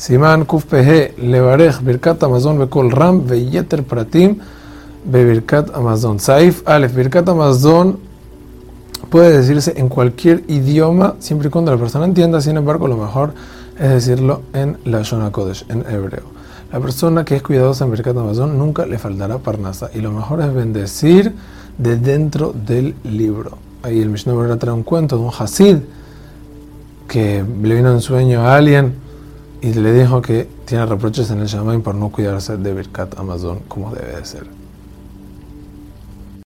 Siman Kuf Pehe Levarej Birkat Amazon Bekol Ram Veyeter Pratim Bebirkat Amazon. Saif Alef Birkat Amazon puede decirse en cualquier idioma siempre y cuando la persona entienda, sin embargo lo mejor es decirlo en la Shona Kodesh, en hebreo. La persona que es cuidadosa en Birkat Amazon nunca le faltará parnasa y lo mejor es bendecir de dentro del libro. Ahí el Mishnah trae un cuento de un Hasid que le vino en sueño a alguien y le dijo que tiene reproches en el Shamaim por no cuidarse de Birkat Amazon como debe de ser.